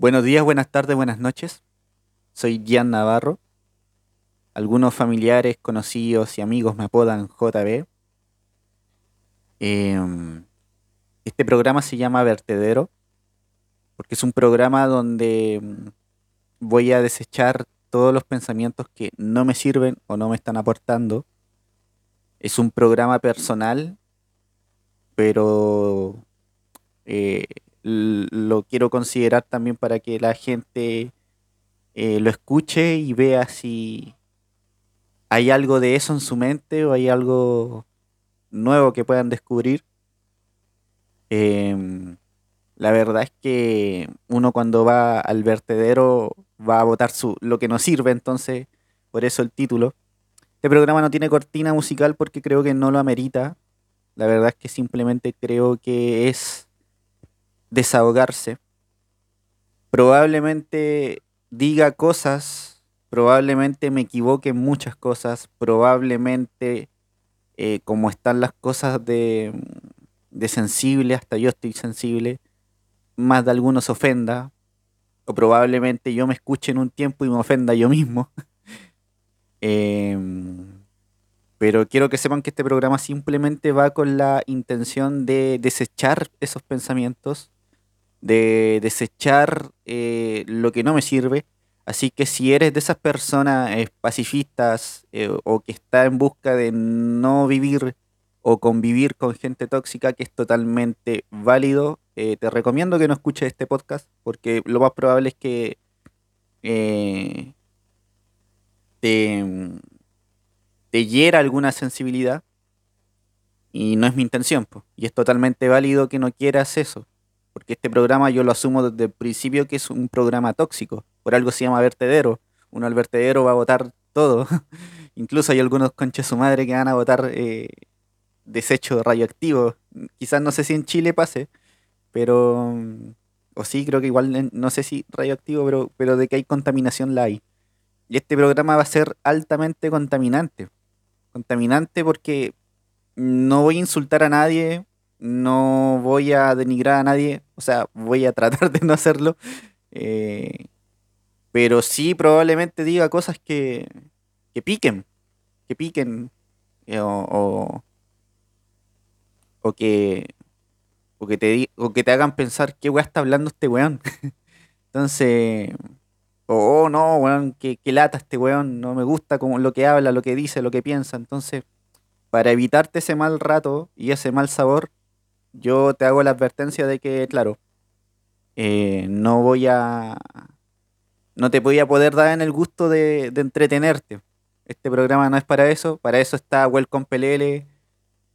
Buenos días, buenas tardes, buenas noches. Soy Gian Navarro. Algunos familiares, conocidos y amigos me apodan JB. Em, este programa se llama Vertedero porque es un programa donde mm, voy a desechar todos los pensamientos que no me sirven o no me están aportando. Es un programa personal, pero eh, lo quiero considerar también para que la gente eh, lo escuche y vea si hay algo de eso en su mente o hay algo nuevo que puedan descubrir. Em, la verdad es que uno cuando va al vertedero va a votar su, lo que no sirve, entonces por eso el título. Este programa no tiene cortina musical porque creo que no lo amerita. La verdad es que simplemente creo que es desahogarse. Probablemente diga cosas, probablemente me equivoque en muchas cosas, probablemente eh, como están las cosas de, de sensible, hasta yo estoy sensible, más de algunos ofenda, o probablemente yo me escuche en un tiempo y me ofenda yo mismo. Em, pero quiero que sepan que este programa simplemente va con la intención de desechar esos pensamientos, de desechar eh, lo que no me sirve. Así que si eres de esas personas eh, pacifistas eh, o que está en busca de no vivir o convivir con gente tóxica, que es totalmente válido, te recomiendo que no escuches este podcast porque lo más probable es que te, te hiera alguna sensibilidad y no es mi intención. Y es totalmente válido que no quieras eso porque este programa yo lo asumo desde el principio que es un programa tóxico, por algo se llama vertedero, uno al vertedero va a votar todo, incluso hay algunos conches su madre que van a votar eh, desecho radioactivo, quizás no sé si en Chile pase, pero, o sí, creo que igual, no sé si radioactivo, pero, pero de que hay contaminación la hay. Y este programa va a ser altamente contaminante, contaminante porque no voy a insultar a nadie, no voy a denigrar a nadie, o sea, voy a tratar de no hacerlo, eh, pero sí probablemente diga cosas que, que piquen, que piquen, eh, o, o, que, o, que te, o que te hagan pensar qué weá está hablando este weón. Entonces, oh, no, weón, que, lata este weón, no me gusta como lo que habla, lo que dice, lo que piensa. Entonces, para evitarte ese mal rato y ese mal sabor, yo te hago la advertencia de que, claro, eh, no voy a. No te voy a poder dar en el gusto de, entretenerte. Este programa no es para eso. Para eso está Welcome PLL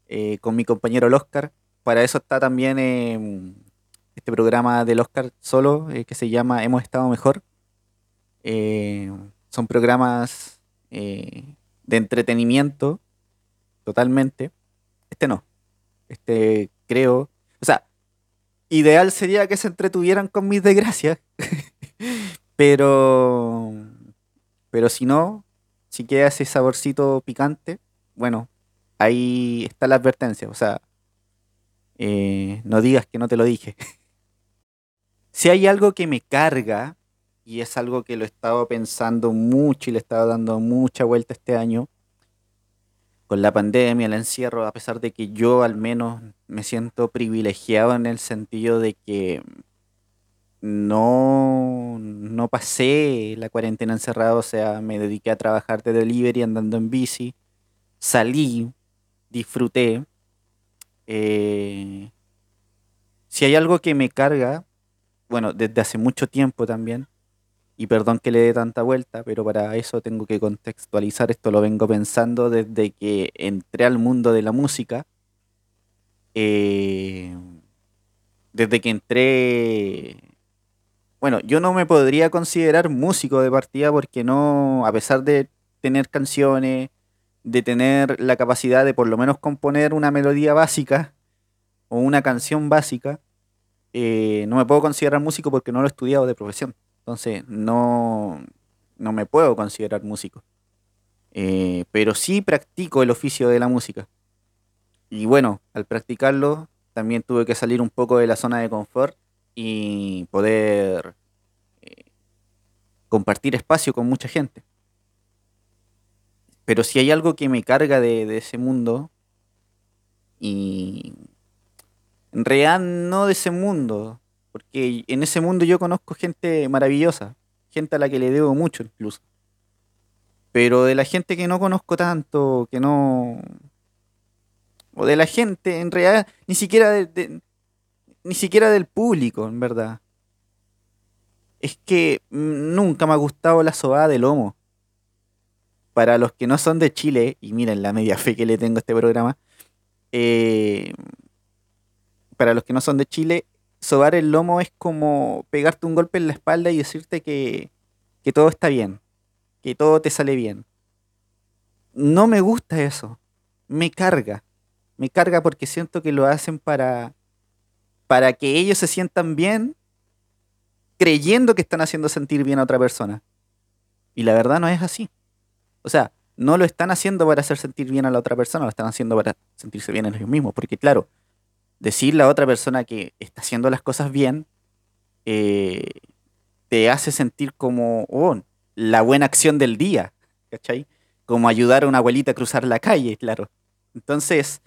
eh, con mi compañero el Oscar. Para eso está también em, este programa del Oscar solo eh, que se llama Hemos estado mejor. son programas de entretenimiento totalmente. Este no. Este creo. O sea, ideal sería que se entretuvieran con mis desgracias. pero. Pero si no, si queda ese saborcito picante, bueno, ahí está la advertencia. O sea, eh, no digas que no te lo dije. si hay algo que me carga, y es algo que lo he estado pensando mucho y le he estado dando mucha vuelta este año, con la pandemia, el encierro, a pesar de que yo al menos me siento privilegiado en el sentido de que no, no pasé la cuarentena encerrado, o sea, me dediqué a trabajar de delivery andando en bici, salí, disfruté. Eh, si hay algo que me carga, bueno, desde hace mucho tiempo también, y perdón que le dé tanta vuelta, pero para eso tengo que contextualizar esto, lo vengo pensando desde que entré al mundo de la música. Eh, desde que entré... Bueno, yo no me podría considerar músico de partida porque no, a pesar de tener canciones, de tener la capacidad de por lo menos componer una melodía básica o una canción básica, eh, no me puedo considerar músico porque no lo he estudiado de profesión. Entonces, no, no me puedo considerar músico. Eh, pero sí practico el oficio de la música. Y bueno, al practicarlo, también tuve que salir un poco de la zona de confort y poder compartir espacio con mucha gente. Pero si hay algo que me carga de, de ese mundo, y en realidad no de ese mundo, porque en ese mundo yo conozco gente maravillosa, gente a la que le debo mucho incluso. Pero de la gente que no conozco tanto, que no... O de la gente, en realidad, ni siquiera de, ni siquiera del público, en verdad. Es que nunca me ha gustado la sobada de lomo. Para los que no son de Chile, y miren la media fe que le tengo a este programa, eh, para los que no son de Chile, sobar el lomo es como pegarte un golpe en la espalda y decirte que, que todo está bien, que todo te sale bien. No me gusta eso, me carga, me carga porque siento que lo hacen para, para que ellos se sientan bien creyendo que están haciendo sentir bien a otra persona. Y la verdad no es así. O sea, no lo están haciendo para hacer sentir bien a la otra persona, lo están haciendo para sentirse bien en ellos mismos. Porque claro, decirle a otra persona que está haciendo las cosas bien, eh, te hace sentir como oh, la buena acción del día, ¿cachai? Como ayudar a una abuelita a cruzar la calle, claro. Entonces,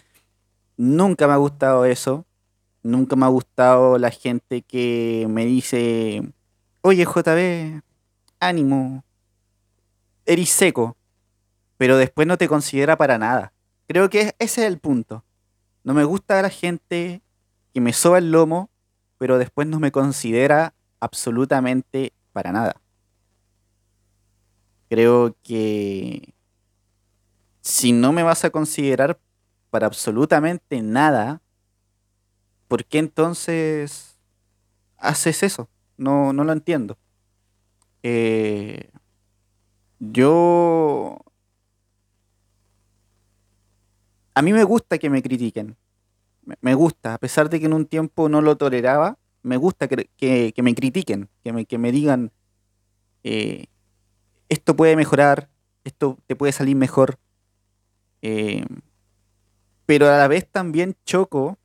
nunca me ha gustado eso. Nunca me ha gustado la gente que me dice, oye JB, ánimo, eres seco, pero después no te considera para nada. Creo que ese es el punto. No me gusta la gente que me soba el lomo, pero después no me considera absolutamente para nada. Creo que si no me vas a considerar para absolutamente nada, ¿por qué entonces haces eso? No, no lo entiendo. Eh, yo a mí me gusta que me critiquen. Me gusta, a pesar de que en un tiempo no lo toleraba, me gusta que, me critiquen, que me, digan, eh, esto puede mejorar, esto te puede salir mejor. Eh, pero a la vez también choco,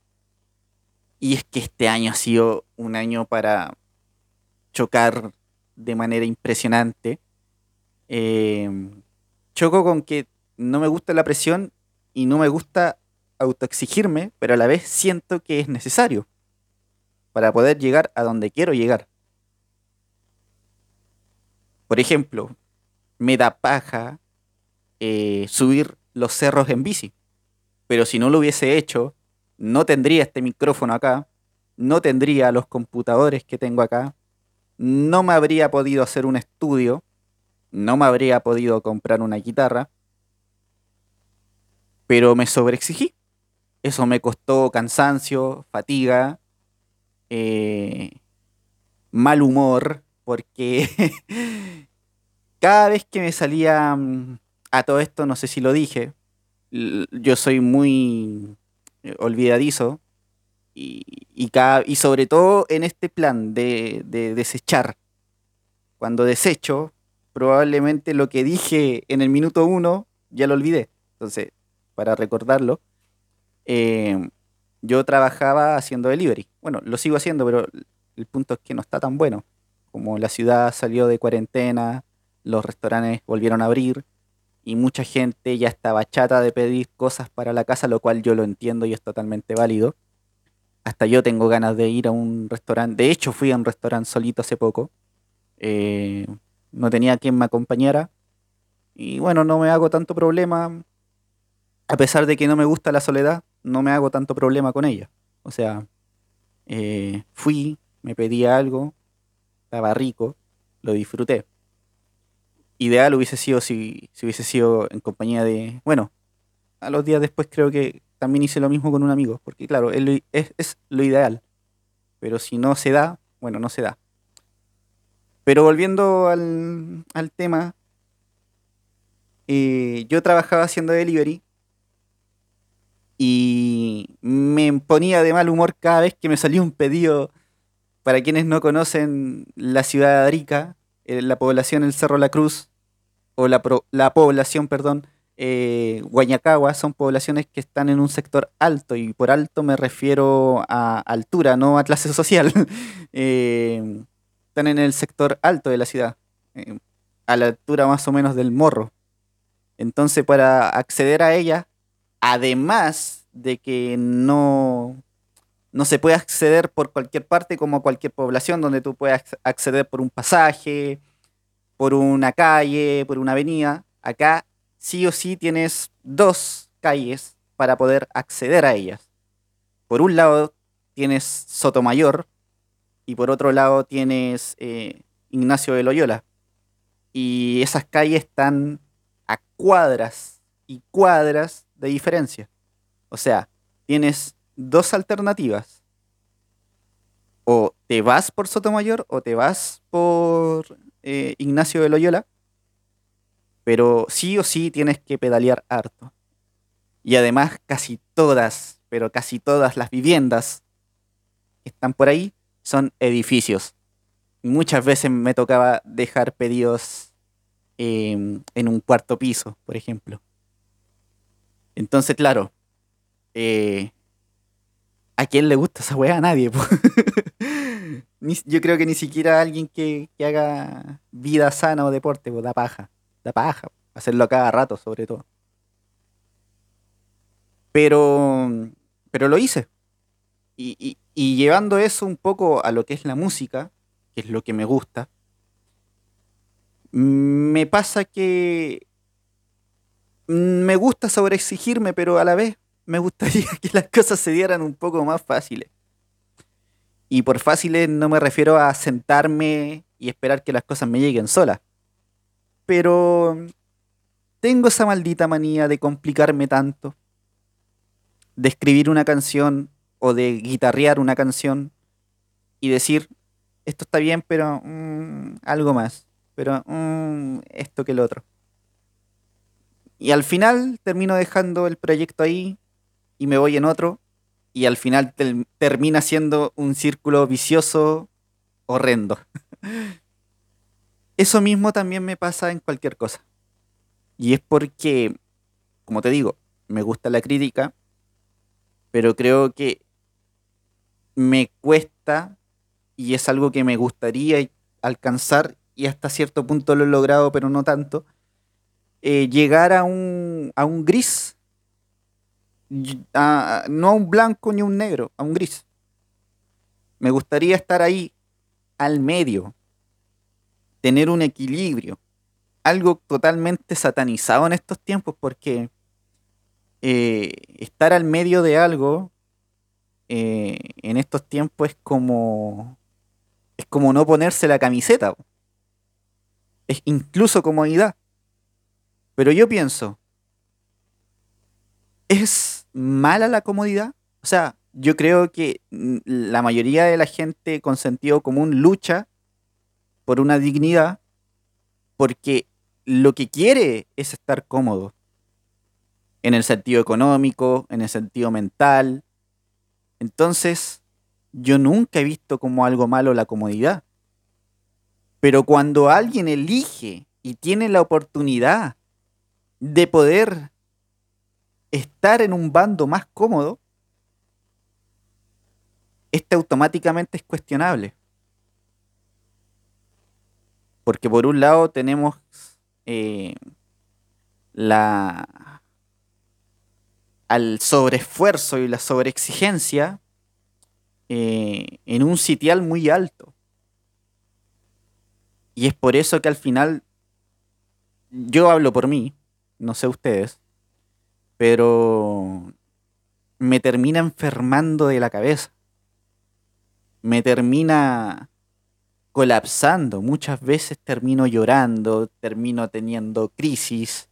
y es que este año ha sido un año para chocar de manera impresionante. Eh, choco con que no me gusta la presión y no me gusta autoexigirme, pero a la vez siento que es necesario para poder llegar a donde quiero llegar. Por ejemplo, me da paja eh, subir los cerros en bici, pero si no lo hubiese hecho, no tendría este micrófono acá, no tendría los computadores que tengo acá, no me habría podido hacer un estudio, no me habría podido comprar una guitarra, pero me sobreexigí. Eso me costó cansancio, fatiga, eh, mal humor, porque cada vez que me salía mm, a todo esto, no sé si lo dije, yo soy muy eh, olvidadizo y, y, sobre todo en este plan de, de desechar. Cuando desecho, probablemente lo que dije en el minuto uno ya lo olvidé. Entonces, para recordarlo, eh, yo trabajaba haciendo delivery. Bueno, lo sigo haciendo, pero el punto es que no está tan bueno. Como la ciudad salió de cuarentena, los restaurantes volvieron a abrir y mucha gente ya estaba chata de pedir cosas para la casa, lo cual yo lo entiendo y es totalmente válido. Hasta yo tengo ganas de ir a un restaurante. De hecho, fui a un restaurante solito hace poco. Eh, no tenía quien me acompañara. Y bueno, no me hago tanto problema a pesar de que no me gusta la soledad, no me hago tanto problema con ella. O sea, eh, fui, me pedí algo, estaba rico, lo disfruté. Ideal hubiese sido si, hubiese sido en compañía de... Bueno, a los días después creo que también hice lo mismo con un amigo, porque claro, es, es lo ideal. Pero si no se da, bueno, no se da. Pero volviendo al, al tema, eh, yo trabajaba haciendo delivery y me ponía de mal humor cada vez que me salía un pedido. Para quienes no conocen la ciudad de Arica, eh, la población El Cerro La Cruz, o la, la población, perdón, eh, Guañacagua, son poblaciones que están en un sector alto, y por alto me refiero a altura, no a clase social. Eh, están en el sector alto de la ciudad. eh, a la altura más o menos del morro. Entonces, para acceder a ella, además de que no, no se puede acceder por cualquier parte como cualquier población donde tú puedas acceder por un pasaje, por una calle, por una avenida, acá sí o sí tienes dos calles para poder acceder a ellas. Por un lado tienes Sotomayor y por otro lado tienes eh, Ignacio de Loyola. Y esas calles están a cuadras y cuadras de diferencia. O sea, tienes dos alternativas. O te vas por Sotomayor o te vas por eh, Ignacio de Loyola. Pero sí o sí tienes que pedalear harto. Y además casi todas, pero casi todas las viviendas que están por ahí son edificios. Muchas veces me tocaba dejar pedidos em, en un cuarto piso, por ejemplo. Entonces, claro, eh, ¿a quién le gusta esa weá? A nadie. yo creo que ni siquiera alguien que, haga vida sana o deporte, pues da paja. Da paja. Hacerlo cada rato, sobre todo. Pero, pero lo hice. y, y llevando eso un poco a lo que es la música, que es lo que me gusta, me pasa que me gusta sobreexigirme, pero a la vez me gustaría que las cosas se dieran un poco más fáciles. Y por fáciles no me refiero a sentarme y esperar que las cosas me lleguen solas. Pero tengo esa maldita manía de complicarme tanto, de escribir una canción o de guitarrear una canción y decir, esto está bien, pero mm, algo más, pero mm, esto que el otro. Y al final termino dejando el proyecto ahí y me voy en otro y al final termina siendo un círculo vicioso horrendo. Eso mismo también me pasa en cualquier cosa. Y es porque, como te digo, me gusta la crítica, pero creo que me cuesta y es algo que me gustaría alcanzar y hasta cierto punto lo he logrado, pero no tanto, eh, llegar a un, a un gris, no a un blanco ni a un negro, a un gris. Me gustaría estar ahí, al medio, tener un equilibrio, algo totalmente satanizado en estos tiempos, porque eh, estar al medio de algo eh, en estos tiempos es como. Es como no ponerse la camiseta. Es incluso comodidad. Pero yo pienso. ¿Es mala la comodidad? O sea, yo creo que la mayoría de la gente con sentido común lucha por una dignidad porque lo que quiere es estar cómodo. En el sentido económico, en el sentido mental, entonces, yo nunca he visto como algo malo la comodidad. Pero cuando alguien elige y tiene la oportunidad de poder estar en un bando más cómodo, este automáticamente es cuestionable. Porque por un lado tenemos eh, la, al sobreesfuerzo y la sobreexigencia eh, en un sitial muy alto. Y es por eso que al final, yo hablo por mí, no sé ustedes, pero me termina enfermando de la cabeza. Me termina colapsando. Muchas veces termino llorando, termino teniendo crisis,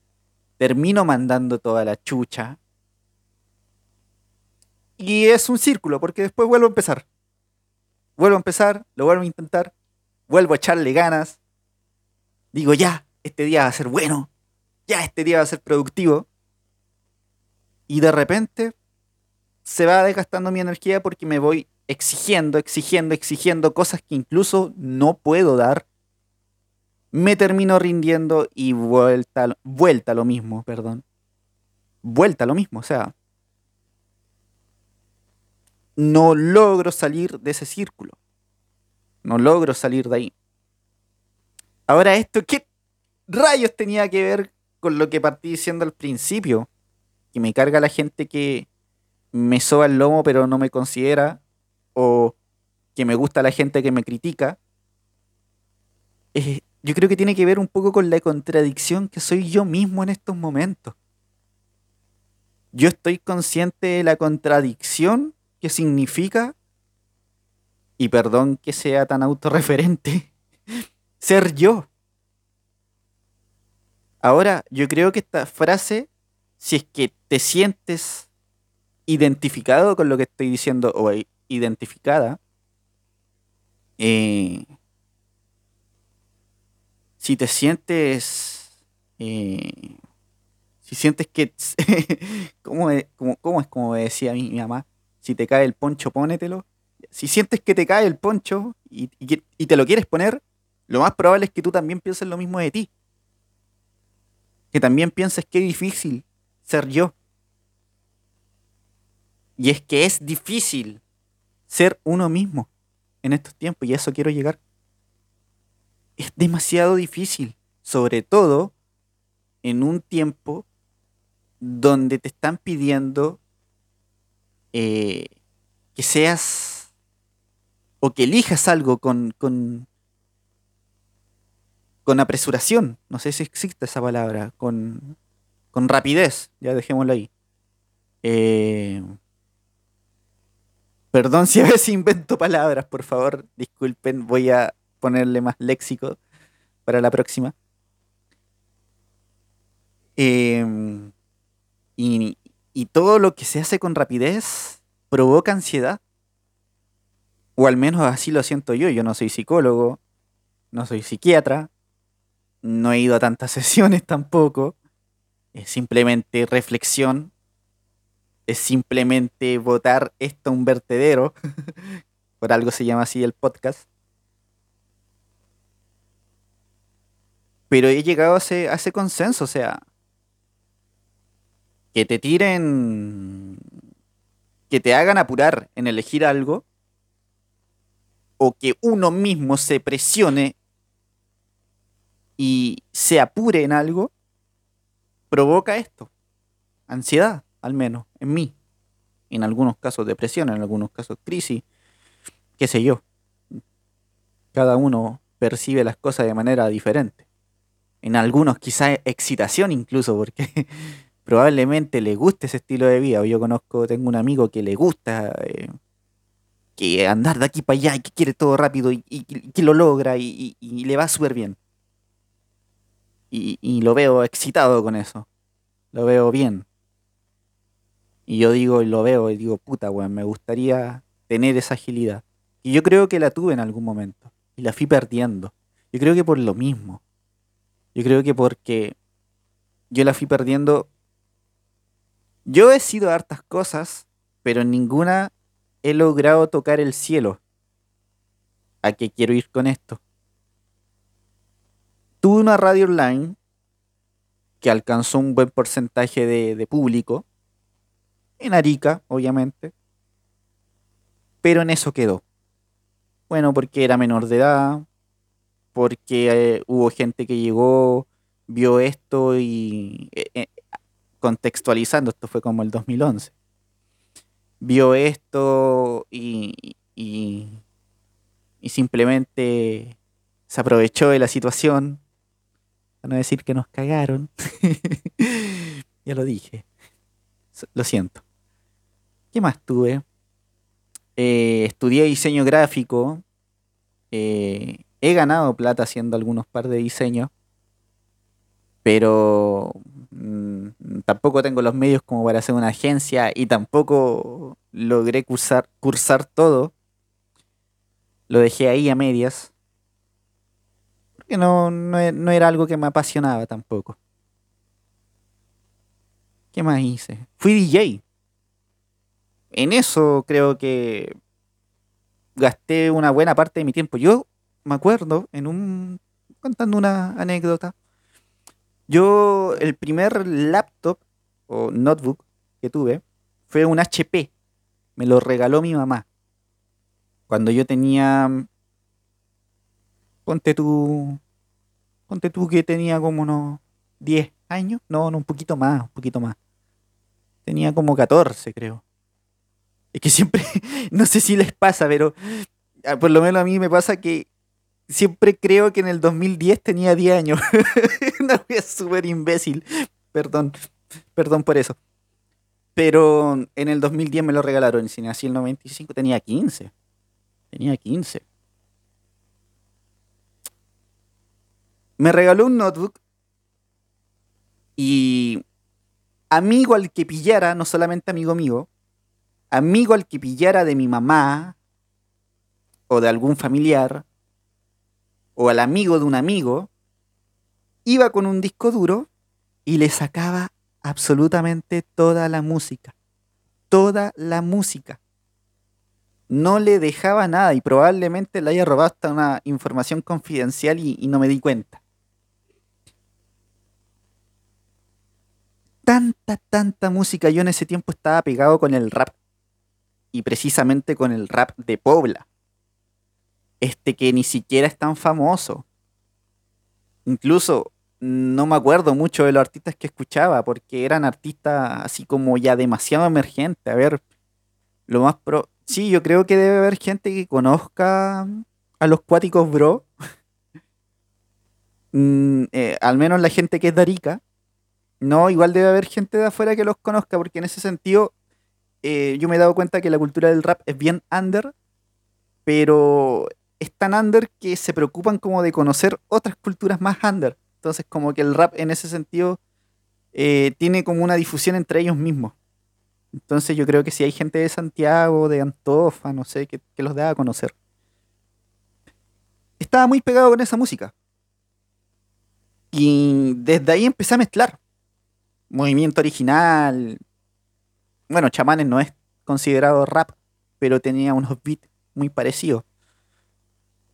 termino mandando toda la chucha y es un círculo, porque después vuelvo a empezar. Vuelvo a empezar, lo vuelvo a intentar, vuelvo a echarle ganas. Digo, ya, este día va a ser bueno, ya, este día va a ser productivo. Y de repente se va desgastando mi energía porque me voy exigiendo, exigiendo, exigiendo cosas que incluso no puedo dar. Me termino rindiendo y vuelta, vuelta lo mismo, perdón. Vuelta lo mismo, o sea, no logro salir de ese círculo. No logro salir de ahí. Ahora, ¿esto qué rayos tenía que ver con lo que partí diciendo al principio? Que me carga la gente que me soba el lomo pero no me considera, o que me gusta la gente que me critica. Eh, yo creo que tiene que ver un poco con la contradicción que soy yo mismo en estos momentos. Yo estoy consciente de la contradicción que significa, y perdón que sea tan autorreferente, ser yo. Ahora, yo creo que esta frase, si es que te sientes identificado con lo que estoy diciendo o identificada, eh, si te sientes, eh, si sientes que, ¿cómo, es, cómo, es como decía mi, mamá? Si te cae el poncho, pónetelo. Si sientes que te cae el poncho y, y te lo quieres poner, lo más probable es que tú también pienses lo mismo de ti. Que también pienses que es difícil ser yo. Y es que es difícil ser uno mismo en estos tiempos y a eso quiero llegar es demasiado difícil, sobre todo en un tiempo donde te están pidiendo eh, que seas o que elijas algo con, con, apresuración, no sé si existe esa palabra, con, con rapidez, ya dejémoslo ahí. Eh, perdón si a veces invento palabras, por favor, disculpen, voy a ponerle más léxico para la próxima. Em, y, y todo lo que se hace con rapidez provoca ansiedad. O al menos así lo siento yo. Yo no soy psicólogo, no soy psiquiatra, no he ido a tantas sesiones tampoco. Es simplemente reflexión. Es simplemente votar esto un vertedero. Por algo se llama así el podcast. Pero he llegado a ese, consenso, o sea, que te tiren, que te hagan apurar en elegir algo, o que uno mismo se presione y se apure en algo, provoca esto. Ansiedad, al menos, en mí. En algunos casos depresión, en algunos casos crisis, qué sé yo. Cada uno percibe las cosas de manera diferente en algunos quizá excitación incluso, porque probablemente le guste ese estilo de vida. Yo conozco, tengo un amigo que le gusta eh, que andar de aquí para allá y que quiere todo rápido y, que lo logra y, le va súper bien. Y, lo veo excitado con eso. Lo veo bien. Y yo digo, y lo veo y digo, puta, weón, me gustaría tener esa agilidad. Y yo creo que la tuve en algún momento. Y la fui perdiendo. Yo creo que por lo mismo. Yo creo que porque yo la fui perdiendo. Yo he sido hartas cosas, pero en ninguna he logrado tocar el cielo. ¿A qué quiero ir con esto? Tuve una radio online que alcanzó un buen porcentaje de, público. En Arica, obviamente. Pero en eso quedó. Bueno, porque era menor de edad, porque eh, hubo gente que llegó, vio esto y eh, eh, contextualizando, esto fue como el 2011, vio esto y, y, simplemente se aprovechó de la situación, para no decir que nos cagaron, ya lo dije, lo siento. ¿Qué más tuve? estudié diseño gráfico. Eh, He ganado plata haciendo algunos par de diseños, pero mm, tampoco tengo los medios como para hacer una agencia y tampoco logré cursar, cursar todo. Lo dejé ahí a medias. Porque no, no, e, no era algo que me apasionaba tampoco. ¿Qué más hice? Fui DJ. En eso creo que gasté una buena parte de mi tiempo. Yo me acuerdo, en un. contando una anécdota. Yo, el primer laptop o notebook que tuve fue un HP. Me lo regaló mi mamá. Cuando yo tenía. Ponte tú. Ponte tú que tenía como unos 10 años. No, no, un poquito más, un poquito más. Tenía como 14, creo. Es que siempre, no sé si les pasa, pero ah, por lo menos a mí me pasa que siempre creo que en el 2010 tenía 10 años. Una wea súper imbécil. Perdón, perdón por eso. Pero en el 2010 me lo regalaron. En el 95 tenía 15. Tenía 15. Me regaló un notebook y amigo al que pillara, no solamente amigo mío, amigo al que pillara de mi mamá o de algún familiar o al amigo de un amigo, iba con un disco duro y le sacaba absolutamente toda la música. Toda la música. No le dejaba nada y probablemente le haya robado hasta una información confidencial y, y no me di cuenta. Tanta, tanta música. Yo en ese tiempo estaba pegado con el rap. Y precisamente con el rap de Pobla. Este que ni siquiera es tan famoso. Incluso no me acuerdo mucho de los artistas que escuchaba, porque eran artistas así como ya demasiado emergentes. A ver, lo más pro. Sí, yo creo que debe haber gente que conozca a los cuáticos bro. Mm, eh, al menos la gente que es de Arica. No, igual debe haber gente de afuera que los conozca, porque en ese sentido eh, yo me he dado cuenta que la cultura del rap es bien under, pero es tan under que se preocupan como de conocer otras culturas más under. Entonces, como que el rap en ese sentido eh, tiene como una difusión entre ellos mismos. Entonces, yo creo que si hay gente de Santiago, de Antofa, no sé, que, los da a conocer. Estaba muy pegado con esa música. Y desde ahí empecé a mezclar. Movimiento original. Bueno, Chamanes no es considerado rap, pero tenía unos beats muy parecidos.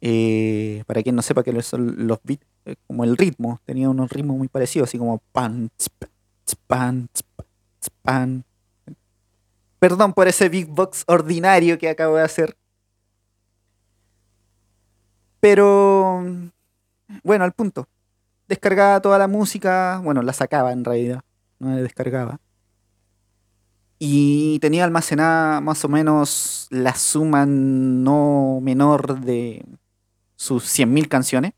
Eh, para quien no sepa qué son los beats, como el ritmo, tenía unos ritmos muy parecidos, así como pan, pan, pan. Perdón por ese big box ordinario que acabo de hacer. Pero, bueno, al punto. Descargaba toda la música, bueno, la sacaba en realidad, no la descargaba. Y tenía almacenada más o menos la suma no menor de sus 100.000 canciones.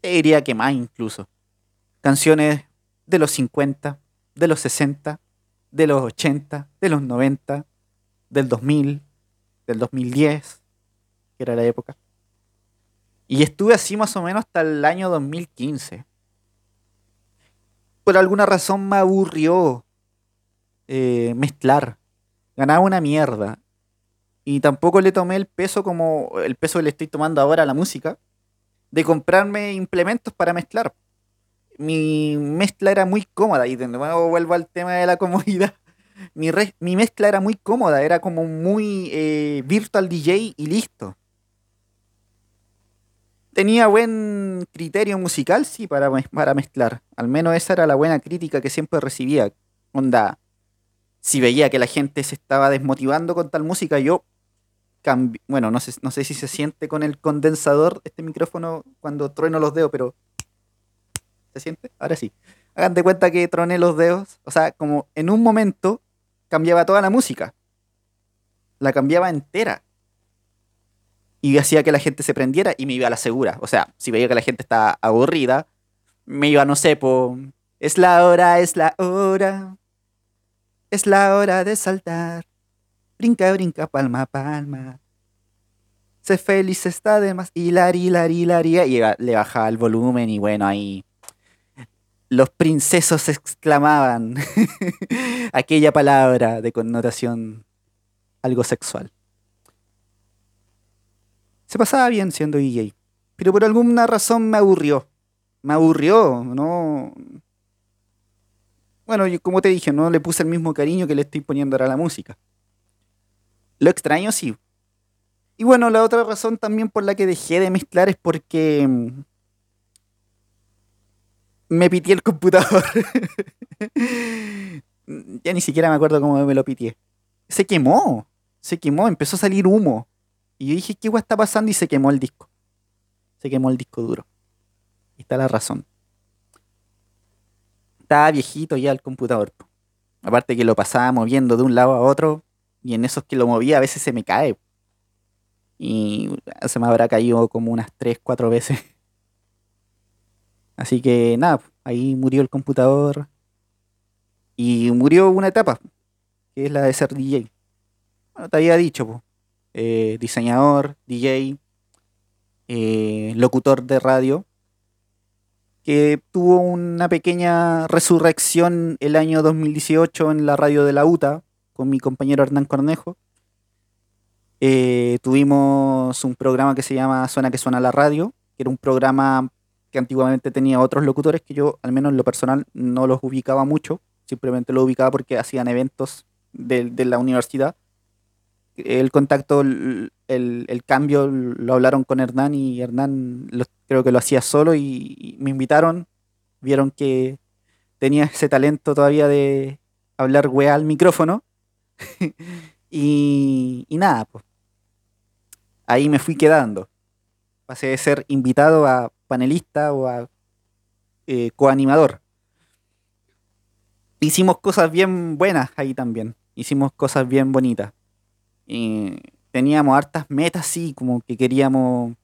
Te diría que más incluso. Canciones de los 50, de los 60, de los 80, de los 90, del 2000, del 2010, que era la época. Y estuve así más o menos hasta el año 2015. Por alguna razón me aburrió eh, mezclar. Ganaba una mierda. Y tampoco le tomé el peso como el peso que le estoy tomando ahora a la música, de comprarme implementos para mezclar. Mi mezcla era muy cómoda, y de nuevo vuelvo al tema de la comodidad. Mi, mi mezcla era muy cómoda, era como muy eh, virtual DJ y listo. Tenía buen criterio musical, sí, para, para mezclar. Al menos esa era la buena crítica que siempre recibía. Onda, si veía que la gente se estaba desmotivando con tal música, yo bueno, no sé, no sé si se siente con el condensador este micrófono cuando trueno los dedos, pero ¿se siente? Ahora sí. Hagan de cuenta que troné los dedos, o sea, como en un momento cambiaba toda la música. La cambiaba entera. Y hacía que la gente se prendiera y me iba a la segura. O sea, si veía que la gente estaba aburrida, me iba, no sé, po, es la hora, es la hora. Es la hora de saltar. Brinca, brinca, palma, palma. Sé feliz, está de más. Hilari, hilari, hilari. Y le bajaba el volumen y bueno, ahí los princesos exclamaban aquella palabra de connotación algo sexual. Se pasaba bien siendo DJ, pero por alguna razón me aburrió. Me aburrió, no. Bueno, como te dije, no le puse el mismo cariño que le estoy poniendo ahora a la música. Lo extraño, sí. Y bueno, la otra razón también por la que dejé de mezclar es porque mm, me pitié el computador. ya ni siquiera me acuerdo cómo me lo pitié. Se quemó, se quemó, empezó a salir humo. Y yo dije, ¿qué guay está pasando? Y se quemó el disco. Se quemó el disco duro. Ahí está la razón. Estaba viejito ya el computador. Aparte que lo pasaba moviendo de un lado a otro. Y en esos que lo movía a veces se me cae. Y se me habrá caído como unas 3, 4 veces. Así que nada, ahí murió el computador. Y murió una etapa, que es la de ser DJ. Bueno, te había dicho, po. Eh, diseñador, DJ, eh, locutor de radio, que tuvo una pequeña resurrección el año 2018 en la radio de la UTA con mi compañero Hernán Cornejo. Eh, tuvimos un programa que se llama Suena que suena la radio, que era un programa que antiguamente tenía otros locutores que yo, al menos en lo personal, no los ubicaba mucho, simplemente lo ubicaba porque hacían eventos de, de la universidad. El contacto, el, el- cambio lo hablaron con Hernán y Hernán lo- creo que lo hacía solo y, y me invitaron, vieron que tenía ese talento todavía de hablar weá al micrófono y, y nada, pues ahí me fui quedando. Pasé de ser invitado a panelista o a eh, coanimador. Hicimos cosas bien buenas ahí también. Hicimos cosas bien bonitas. Y teníamos hartas metas, sí, como que queríamos.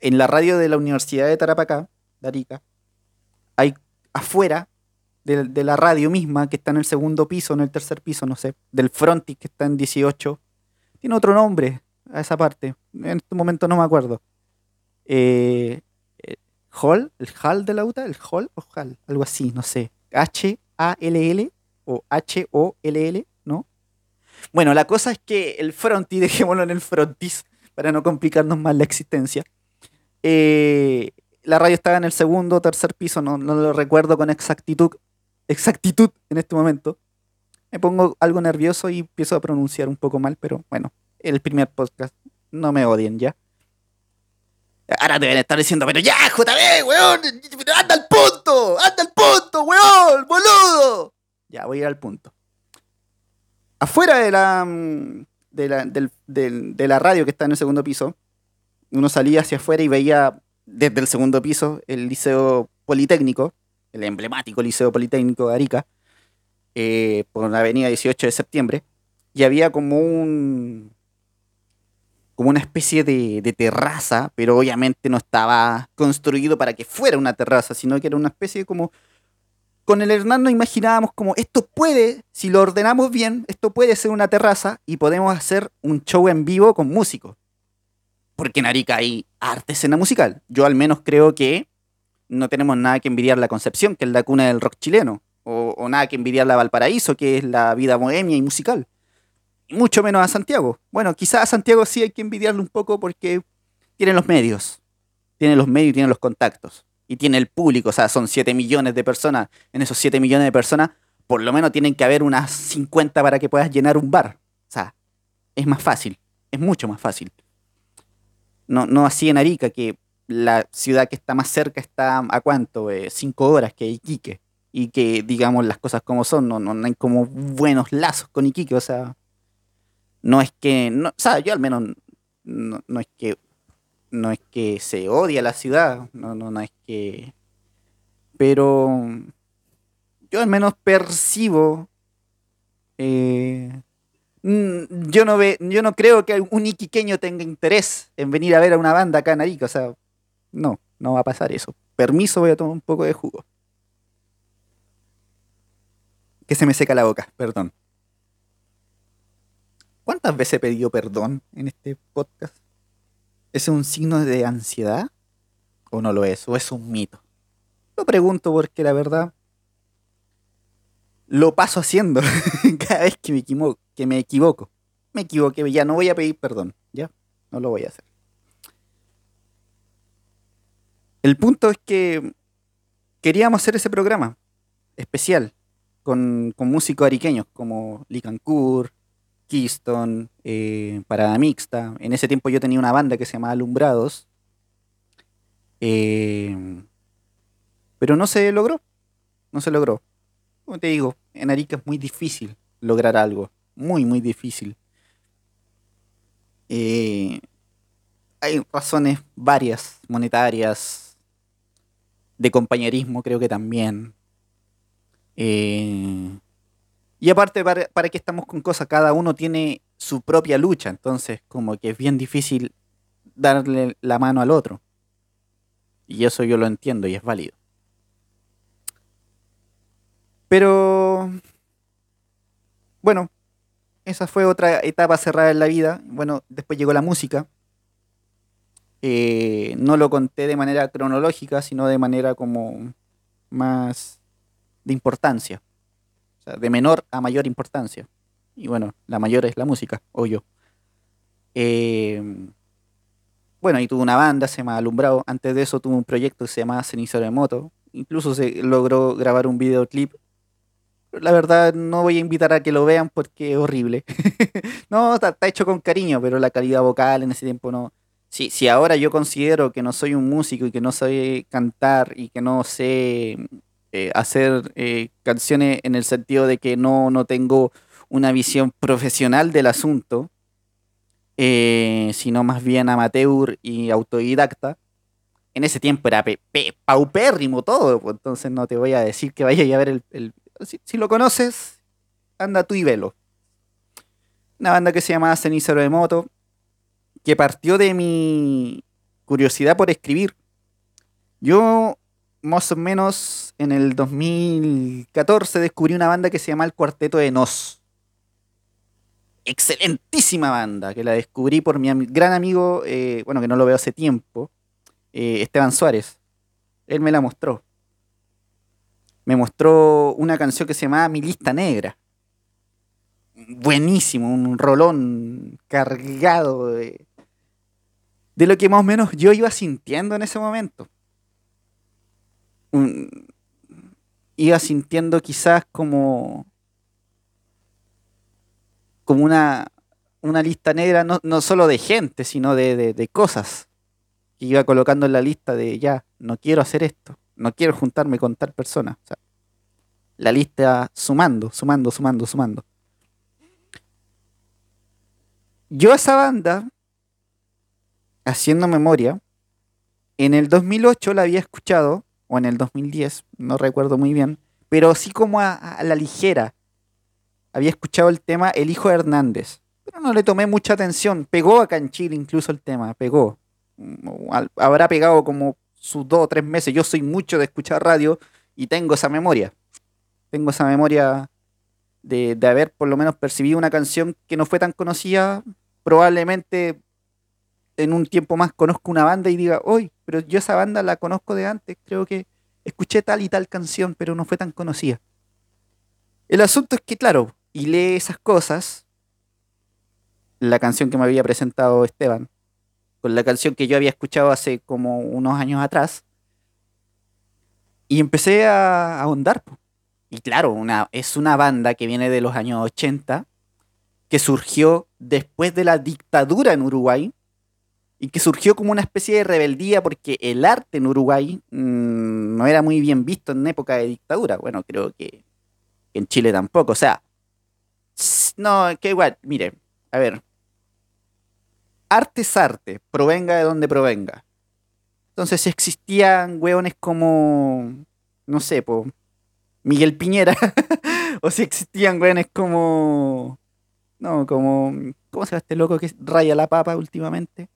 En la radio de la Universidad de Tarapacá, de Arica, hay afuera de, la radio misma, que está en el segundo piso, en el tercer piso, no sé, del frontis que está en 18. Tiene otro nombre a esa parte. En este momento no me acuerdo. Eh, eh, Hall, el Hall de la UTA, el Hall o Hall, algo así, no sé. H-A-L-L o H-O-L-L. Bueno, la cosa es que el frontis, dejémoslo en el frontis para no complicarnos más la existencia. eh, la radio estaba en el segundo o tercer piso, no, no lo recuerdo con exactitud, exactitud en este momento. Me pongo algo nervioso y empiezo a pronunciar un poco mal, pero bueno, el primer podcast. No me odien ya. Ahora deben estar diciendo, pero ya, JB, weón, anda al punto, anda al punto, weón, boludo. Ya, voy a ir al punto. Afuera de la, mm, de la, de la radio que está en el segundo piso, uno salía hacia afuera y veía desde el segundo piso el Liceo Politécnico, el emblemático Liceo Politécnico de Arica, eh, por la avenida 18 de septiembre, y había como un como una especie de, terraza, pero obviamente no estaba construido para que fuera una terraza, sino que era una especie como... Con el Hernán nos imaginábamos como, esto puede, si lo ordenamos bien, esto puede ser una terraza y podemos hacer un show en vivo con músicos. Porque en Arica hay arte escena musical. Yo al menos creo que no tenemos nada que envidiar la Concepción, que es la cuna del rock chileno, o, nada que envidiar la Valparaíso, que es la vida bohemia y musical mucho menos a Santiago. Bueno, quizás a Santiago sí hay que envidiarle un poco porque tiene los medios, tiene los medios y tiene los contactos, y tiene el público, o sea, son 7 millones de personas. En esos 7 millones de personas, por lo menos tienen que haber unas 50 para que puedas llenar un bar. O sea, es más fácil, es mucho más fácil. No, no así en Arica, que la ciudad que está más cerca está a cuánto, Eh, cinco horas que Iquique. Y que, digamos, las cosas como son, no, no, no hay como buenos lazos con Iquique, o sea, no es que, no, o sea, yo al menos no, no es que no es que se odie la ciudad, no, no, no es que, pero yo al menos percibo, eh, yo no ve, yo no creo que un iquiqueño tenga interés en venir a ver a una banda acá en Arica, o sea, no, no va a pasar eso. Permiso, voy a tomar un poco de jugo. Que se me seca la boca, perdón. ¿Cuántas veces he pedido perdón en este podcast? ¿Es un signo de ansiedad? ¿O no lo es? ¿O es un mito? Lo pregunto porque la verdad lo paso haciendo cada vez que me, equivoco. Me equivoqué, ya no voy a pedir perdón, ya, no lo voy a hacer. El punto es que queríamos hacer ese programa especial con, con músicos ariqueños como Licancur, Keystone, eh, Parada Mixta. En ese tiempo yo tenía una banda que se llamaba Alumbrados. Eh, pero no se logró. No se logró. Como te digo, en Arica es muy difícil lograr algo. Muy, muy difícil. Eh, hay razones varias, monetarias, de compañerismo creo que también. Eh, y aparte, ¿para, ¿para qué estamos con cosas? Cada uno tiene su propia lucha, entonces como que es bien difícil darle la mano al otro. Y eso yo lo entiendo y es válido. Pero, bueno, esa fue otra etapa cerrada en la vida. Bueno, después llegó la música. Eh, no lo conté de manera cronológica, sino de manera como más de importancia. O sea, de menor a mayor importancia. Y bueno, la mayor es la música, o yo. Eh, bueno, y tuve una banda, se ha alumbrado. Antes de eso tuve un proyecto que se llamaba Cenizo de Moto. Incluso se logró grabar un videoclip. La verdad, no voy a invitar a que lo vean porque es horrible. no, está, hecho con cariño, pero la calidad vocal en ese tiempo no. Si, si ahora yo considero que no soy un músico y que no sé cantar y que no sé eh, hacer eh, canciones en el sentido de que no, no tengo una visión profesional del asunto, eh, sino más bien amateur y autodidacta. En ese tiempo era paupérrimo todo, pues, entonces no te voy a decir que vaya a ver el... si, lo conoces, anda tú y velo. Una banda que se llama Cenicero de Moto, que partió de mi curiosidad por escribir. Yo, más o menos, en el 2014 descubrí una banda que se llama El Cuarteto de Nos excelentísima banda que la descubrí por mi gran amigo, eh, bueno, que no lo veo hace tiempo, eh, Esteban Suárez. Él me la mostró. Me mostró una canción que se llamaba Mi Lista Negra. Buenísimo, un rolón cargado de, de lo que más o menos yo iba sintiendo en ese momento. Iba sintiendo quizás como como una, una lista negra, no, no, solo de gente, sino de, de, cosas que iba colocando en la lista de ya, no quiero hacer esto, no quiero juntarme con tal persona. La lista sumando, sumando, sumando, sumando. Yo a esa banda, haciendo memoria, en el 2008 la había escuchado, o en el 2010, no recuerdo muy bien, pero sí como a la ligera, había escuchado el tema El Hijo de Hernández, pero no le tomé mucha atención. Pegó acá en Chile incluso el tema, pegó. Mm, habrá pegado como sus dos o tres meses. Yo soy mucho de escuchar radio y tengo esa memoria. Tengo esa memoria de, haber por lo menos percibido una canción que no fue tan conocida. Probablemente en un tiempo más conozco una banda y diga, hoy, pero yo esa banda la conozco de antes, creo que escuché tal y tal canción, pero no fue tan conocida. El asunto es que, claro, y lee esas cosas, la canción que me había presentado Esteban, con la canción que yo había escuchado hace como unos años atrás, y empecé a ahondar. Y claro, es una banda que viene de los años 80, que surgió después de la dictadura en Uruguay, y que surgió como una especie de rebeldía porque el arte en Uruguay mm, no era muy bien visto en época de dictadura. Bueno, creo que en Chile tampoco. O sea, no, que igual, mire, a ver. Arte es arte, provenga de donde provenga. Entonces, si existían hueones como, no sé, po, Miguel Piñera, o si existían hueones como, no, como, ¿cómo se llama este loco que raya la papa últimamente?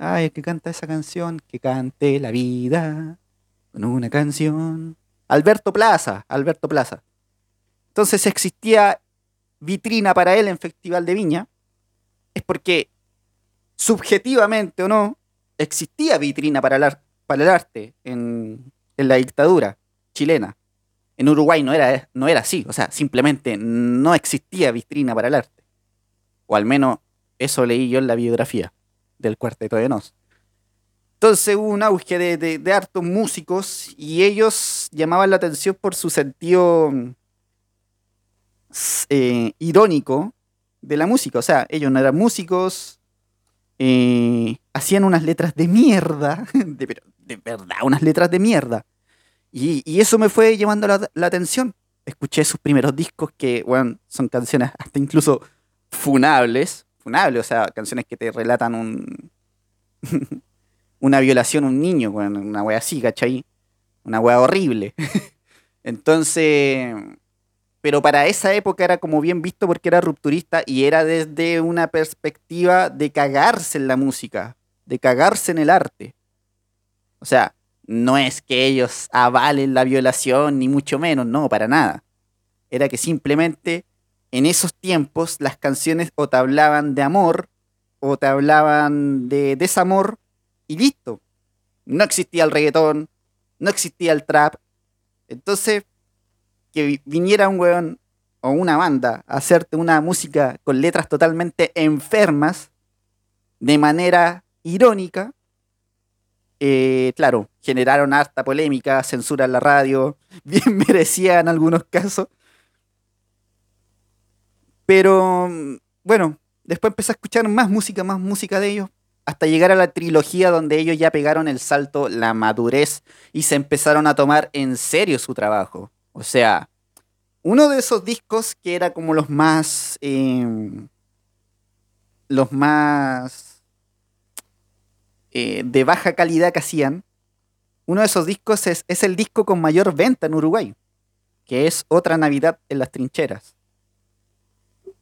Ay, el que canta esa canción, que cante la vida con una canción. Alberto Plaza, Alberto Plaza. Entonces existía vitrina para él en Festival de Viña, es porque subjetivamente o no, existía vitrina para el, para el arte en, la dictadura chilena. En Uruguay no era, no era así, o sea, simplemente no existía vitrina para el arte. O al menos eso leí yo en la biografía del Cuarteto de Nos. Entonces hubo un auge de, de, hartos músicos y ellos llamaban la atención por su sentido eh, irónico de la música. O sea, ellos no eran músicos, eh, hacían unas letras de mierda, de, de, verdad, unas letras de mierda. Y, eso me fue llevando la, atención. Escuché sus primeros discos que, bueno, son canciones hasta incluso funables, o sea, canciones que te relatan un una violación a un niño, una wea así, ¿cachai? una hueá horrible. Entonces, pero para esa época era como bien visto porque era rupturista y era desde una perspectiva de cagarse en la música, de cagarse en el arte. O sea, no es que ellos avalen la violación, ni mucho menos, no, para nada. Era que simplemente en esos tiempos las canciones o te hablaban de amor o te hablaban de desamor y listo. No existía el reggaetón, no existía el trap. Entonces, que viniera un weón o una banda a hacerte una música con letras totalmente enfermas, de manera irónica, eh, claro, generaron harta polémica, censura en la radio, bien merecía en algunos casos. Pero bueno, después empecé a escuchar más música, más música de ellos, hasta llegar a la trilogía donde ellos ya pegaron el salto, la madurez y se empezaron a tomar en serio su trabajo. O sea, uno de esos discos que era como los más... Em, los más... Eh, de baja calidad que hacían. Uno de esos discos es, es el disco con mayor venta en Uruguay, que es Otra Navidad en las Trincheras.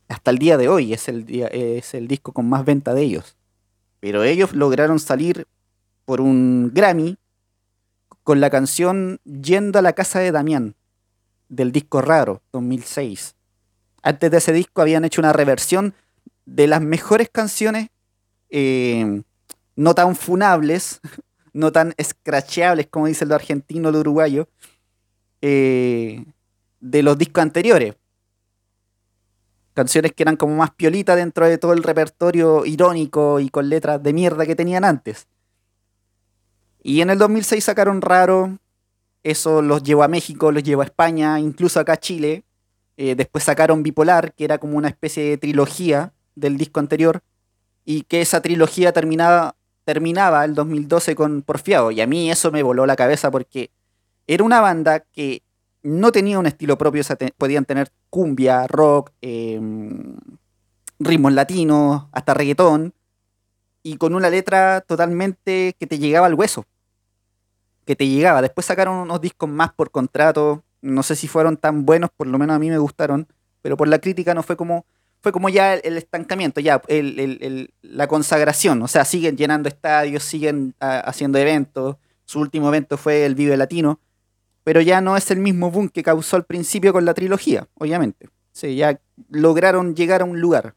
Hasta el día de hoy es el, disco con más venta de ellos. Pero ellos lograron salir por un Grammy con la canción Yendo a la casa de Damián del disco Raro, 2006. Antes de ese disco habían hecho una reversión de las mejores canciones, eh, no tan funables, no tan escracheables como dice el argentino, el uruguayo, eh, de los discos anteriores. Canciones que eran como más piolita dentro de todo el repertorio irónico y con letras de mierda que tenían antes. Y en el 2006 sacaron Raro, eso los llevó a México, los llevó a España, incluso acá a Chile. Eh, después sacaron Bipolar, que era como una especie de trilogía del disco anterior. Y que esa trilogía terminaba, terminaba el 2012 con Porfiado. Y a mí eso me voló la cabeza porque era una banda que no tenía un estilo propio. podían tener cumbia, rock, em, ritmos latinos, hasta reggaetón. Y con una letra totalmente que te llegaba al hueso que te llegaba. Después sacaron unos discos más por contrato. No sé si fueron tan buenos, por lo menos a mí me gustaron. Pero por la crítica no fue como. Fue como ya el, estancamiento, ya la consagración. O sea, siguen llenando estadios, siguen ah, haciendo eventos. Su último evento fue el Vive Latino. Pero ya no es el mismo boom que causó al principio con la trilogía, obviamente. Sí, ya lograron llegar a un lugar.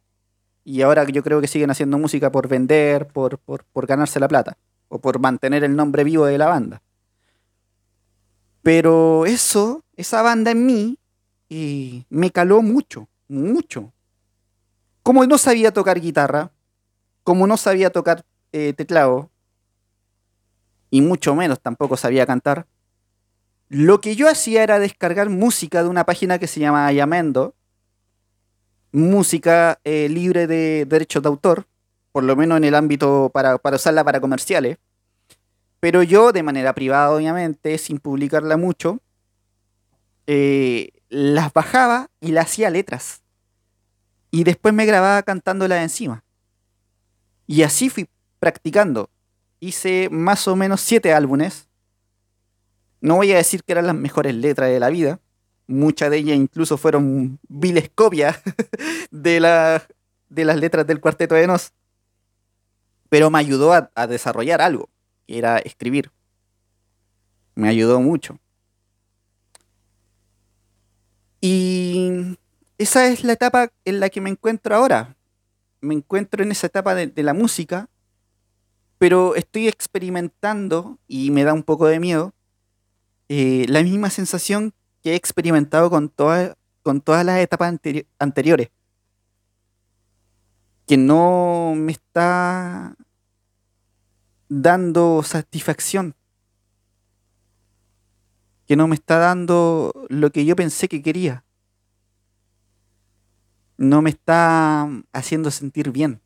Y ahora yo creo que siguen haciendo música por vender, por, por, ganarse la plata. O por mantener el nombre vivo de la banda. Pero eso, esa banda en mí, eh, me caló mucho, mucho. Como no sabía tocar guitarra, como no sabía tocar eh, teclado, y mucho menos tampoco sabía cantar, lo que yo hacía era descargar música de una página que se llama Yamendo, música eh, libre de derechos de autor, por lo menos en el ámbito para, usarla para comerciales. Pero yo, de manera privada, obviamente, sin publicarla mucho, eh, las bajaba y las hacía letras. Y después me grababa cantándolas encima. Y así fui practicando. Hice más o menos siete álbumes. No voy a decir que eran las mejores letras de la vida. Muchas de ellas incluso fueron viles copias de, de las letras del Cuarteto de Nos. Pero me ayudó a desarrollar algo era escribir. Me ayudó mucho. Y esa es la etapa en la que me encuentro ahora. Me encuentro en esa etapa de, la música, pero estoy experimentando, y me da un poco de miedo, eh, la misma sensación que he experimentado con, con todas las etapas anteriores. Que no me está dando satisfacción, que no me está dando lo que yo pensé que quería, no me está haciendo sentir bien,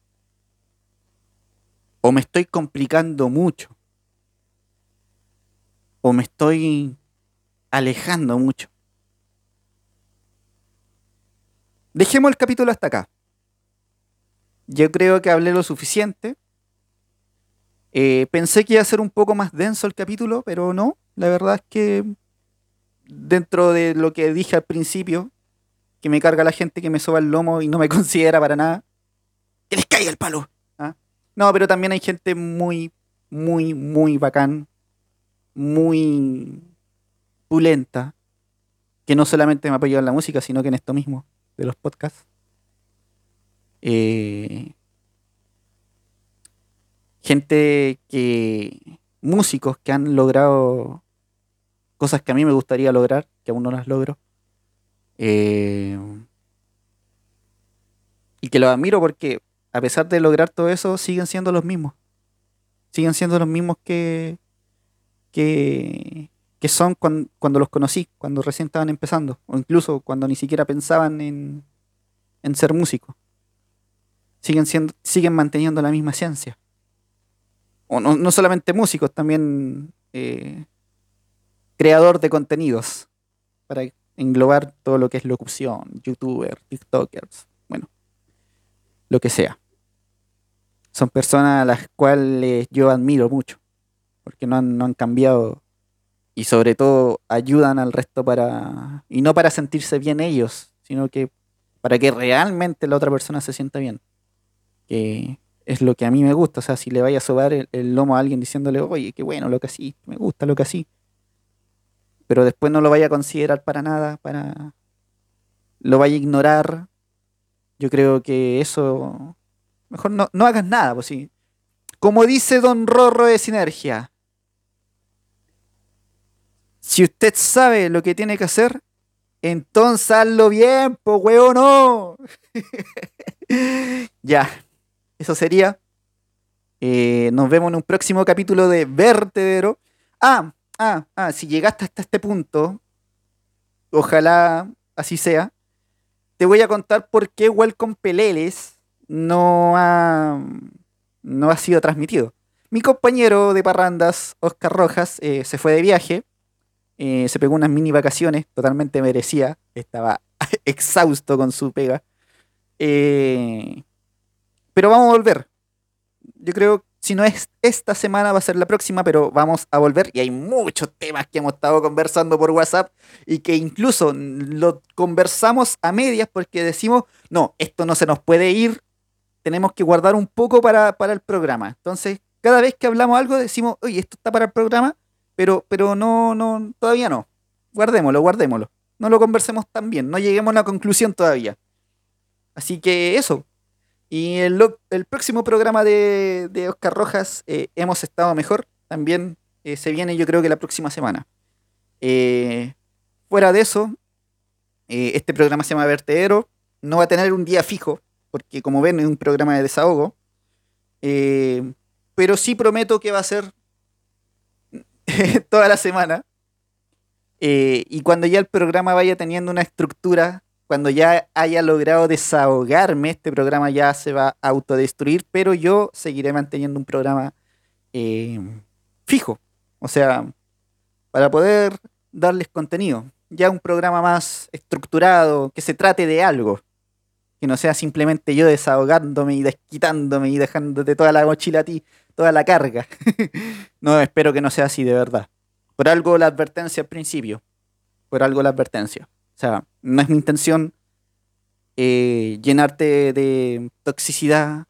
o me estoy complicando mucho, o me estoy alejando mucho. Dejemos el capítulo hasta acá. Yo creo que hablé lo suficiente. Eh, pensé que iba a ser un poco más denso el capítulo, pero no. La verdad es que dentro de lo que dije al principio, que me carga la gente que me soba el lomo y no me considera para nada, que les caiga el palo. ¿ah? No, pero también hay gente muy, muy, muy bacán, muy pulenta, que no solamente me apoyó en la música, sino que en esto mismo, de los podcasts. Eh, gente que. músicos que han logrado cosas que a mí me gustaría lograr, que aún no las logro. Eh, y que los admiro porque, a pesar de lograr todo eso, siguen siendo los mismos. Siguen siendo los mismos que. Que, que son cuando, cuando los conocí, cuando recién estaban empezando, o incluso cuando ni siquiera pensaban en, en ser músicos. Siguen, siendo, siguen manteniendo la misma esencia o no, solamente músicos, también eh, creador de contenidos, para englobar todo lo que es locución, youtuber, tiktokers, bueno, lo que sea. Son personas a las cuales yo admiro mucho, porque no han, no han cambiado y sobre todo ayudan al resto para, y no para sentirse bien ellos, sino que para que realmente la otra persona se sienta bien. Que es lo que a mí me gusta. O sea, si le vaya a sobar el, lomo a alguien diciéndole, oye, qué bueno lo que así, me gusta lo que así. Pero después no lo vaya a considerar para nada, para. Lo vaya a ignorar. Yo creo que eso. Mejor no, no hagas nada, pues sí. Como dice Don Rorro de Sinergia. Si usted sabe lo que tiene que hacer, entonces hazlo bien, pues huevo no. ya, eso sería. Eh, nos vemos en un próximo capítulo de Vertedero. Ah, ah, ah, si llegaste hasta este punto, ojalá así sea, te voy a contar por qué Welcome Peleles no ha, no ha sido transmitido. Mi compañero de parrandas, Oscar Rojas, eh, se fue de viaje, eh, se pegó unas mini vacaciones, totalmente merecía, estaba exhausto con su pega. Eh, pero vamos a volver. Yo creo, si no es esta semana, va a ser la próxima, pero vamos a volver. Y hay muchos temas que hemos estado conversando por WhatsApp y que incluso lo conversamos a medias porque decimos, no, esto no se nos puede ir, tenemos que guardar un poco para, el programa. Entonces, cada vez que hablamos algo decimos, oye, esto está para el programa, pero, pero no, no, todavía no. Guardémoslo, guardémoslo. No lo conversemos tan bien, no lleguemos a la conclusión todavía. Así que eso, y el, el próximo programa de, de Oscar Rojas, eh, Hemos estado mejor, también eh, se viene yo creo que la próxima semana. Eh, fuera de eso, este programa se llama Vertedero, no va a tener un día fijo, porque como ven es un programa de desahogo, pero sí prometo que va a ser toda la semana. y cuando ya el programa vaya teniendo una estructura cuando ya haya logrado desahogarme, este programa ya se va a autodestruir, pero yo seguiré manteniendo un programa eh, fijo. O sea, para poder darles contenido. Ya un programa más estructurado, que se trate de algo. Que no sea simplemente yo desahogándome y desquitándome y dejándote toda la mochila a ti, toda la carga. no, espero que no sea así de verdad. Por algo la advertencia al principio. Por algo la advertencia. O sea, no es mi intención eh, llenarte de toxicidad,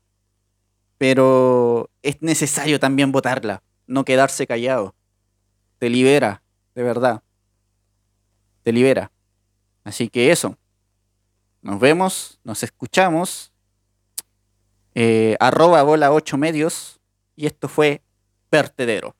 pero es necesario también votarla, no quedarse callado. Te libera, de verdad. Te libera. Así que eso. Nos vemos, nos escuchamos. Eh, arroba bola 8 medios. Y esto fue Vertedero.